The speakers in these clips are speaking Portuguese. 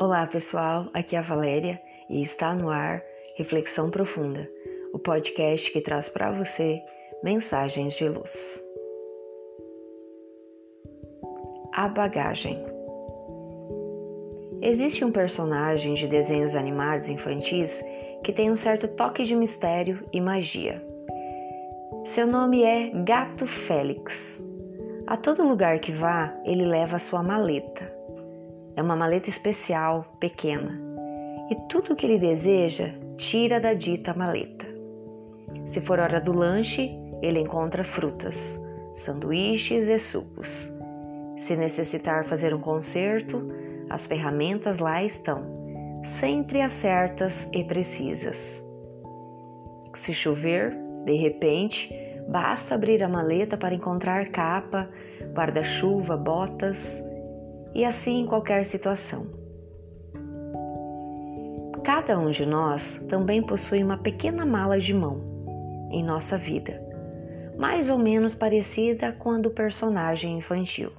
Olá pessoal, aqui é a Valéria e está no ar Reflexão Profunda, o podcast que traz para você mensagens de luz. A bagagem. Existe um personagem de desenhos animados infantis que tem um certo toque de mistério e magia. Seu nome é Gato Félix. A todo lugar que vá, ele leva sua maleta é uma maleta especial, pequena, e tudo o que ele deseja tira da dita maleta. Se for hora do lanche, ele encontra frutas, sanduíches e sucos. Se necessitar fazer um concerto, as ferramentas lá estão, sempre as certas e precisas. Se chover, de repente, basta abrir a maleta para encontrar capa, guarda-chuva, botas, e assim em qualquer situação. Cada um de nós também possui uma pequena mala de mão em nossa vida, mais ou menos parecida com a do personagem infantil.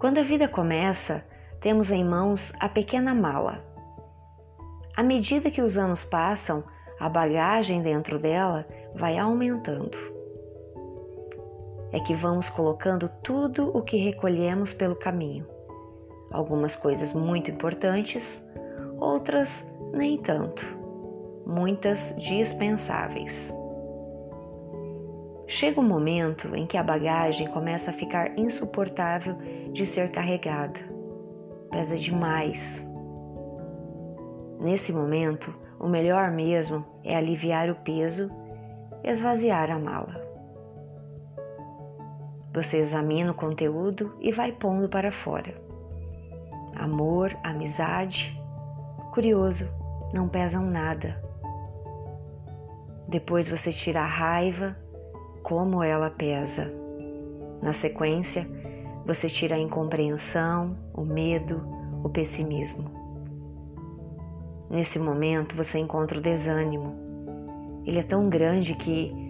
Quando a vida começa, temos em mãos a pequena mala. À medida que os anos passam, a bagagem dentro dela vai aumentando é que vamos colocando tudo o que recolhemos pelo caminho. Algumas coisas muito importantes, outras nem tanto, muitas dispensáveis. Chega um momento em que a bagagem começa a ficar insuportável de ser carregada. Pesa demais. Nesse momento, o melhor mesmo é aliviar o peso, esvaziar a mala. Você examina o conteúdo e vai pondo para fora. Amor, amizade, curioso, não pesam nada. Depois você tira a raiva, como ela pesa. Na sequência, você tira a incompreensão, o medo, o pessimismo. Nesse momento, você encontra o desânimo. Ele é tão grande que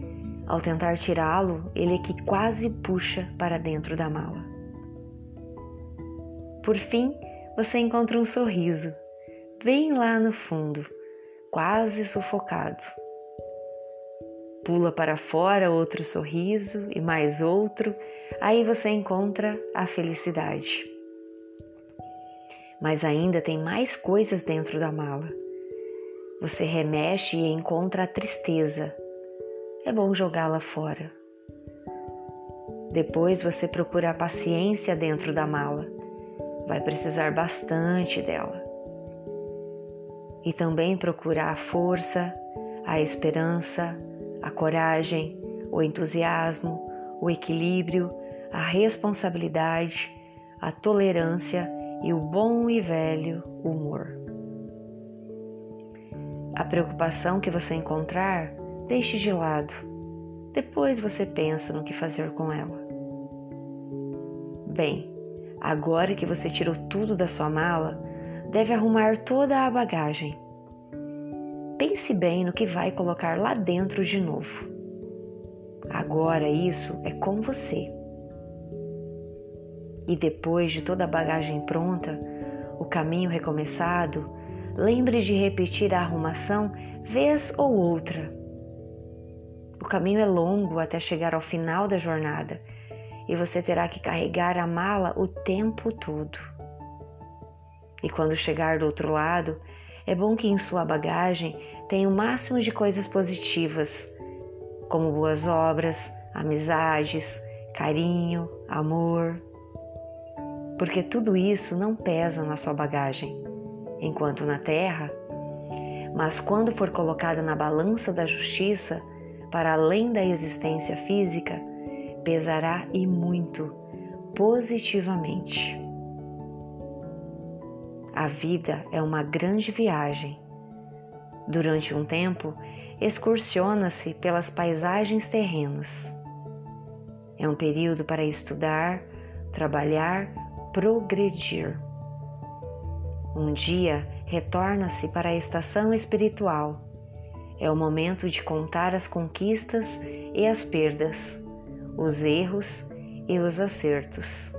ao tentar tirá-lo, ele é que quase puxa para dentro da mala. Por fim, você encontra um sorriso, bem lá no fundo, quase sufocado. Pula para fora outro sorriso e mais outro, aí você encontra a felicidade. Mas ainda tem mais coisas dentro da mala. Você remexe e encontra a tristeza, é bom jogá-la fora. Depois você procura a paciência dentro da mala. Vai precisar bastante dela. E também procurar a força, a esperança, a coragem, o entusiasmo, o equilíbrio, a responsabilidade, a tolerância e o bom e velho humor. A preocupação que você encontrar Deixe de lado. Depois você pensa no que fazer com ela. Bem, agora que você tirou tudo da sua mala, deve arrumar toda a bagagem. Pense bem no que vai colocar lá dentro de novo. Agora isso é com você. E depois de toda a bagagem pronta, o caminho recomeçado, lembre de repetir a arrumação vez ou outra o caminho é longo até chegar ao final da jornada e você terá que carregar a mala o tempo todo. E quando chegar do outro lado, é bom que em sua bagagem tenha o máximo de coisas positivas, como boas obras, amizades, carinho, amor. Porque tudo isso não pesa na sua bagagem, enquanto na terra, mas quando for colocada na balança da justiça, para além da existência física, pesará e muito positivamente. A vida é uma grande viagem. Durante um tempo, excursiona-se pelas paisagens terrenas. É um período para estudar, trabalhar, progredir. Um dia retorna-se para a estação espiritual é o momento de contar as conquistas e as perdas, os erros e os acertos.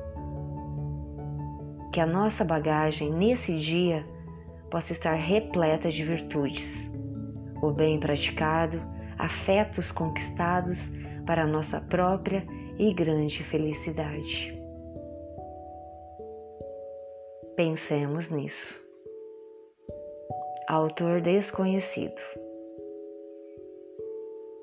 que a nossa bagagem nesse dia possa estar repleta de virtudes, o bem praticado, afetos conquistados para a nossa própria e grande felicidade. Pensemos nisso. Autor desconhecido.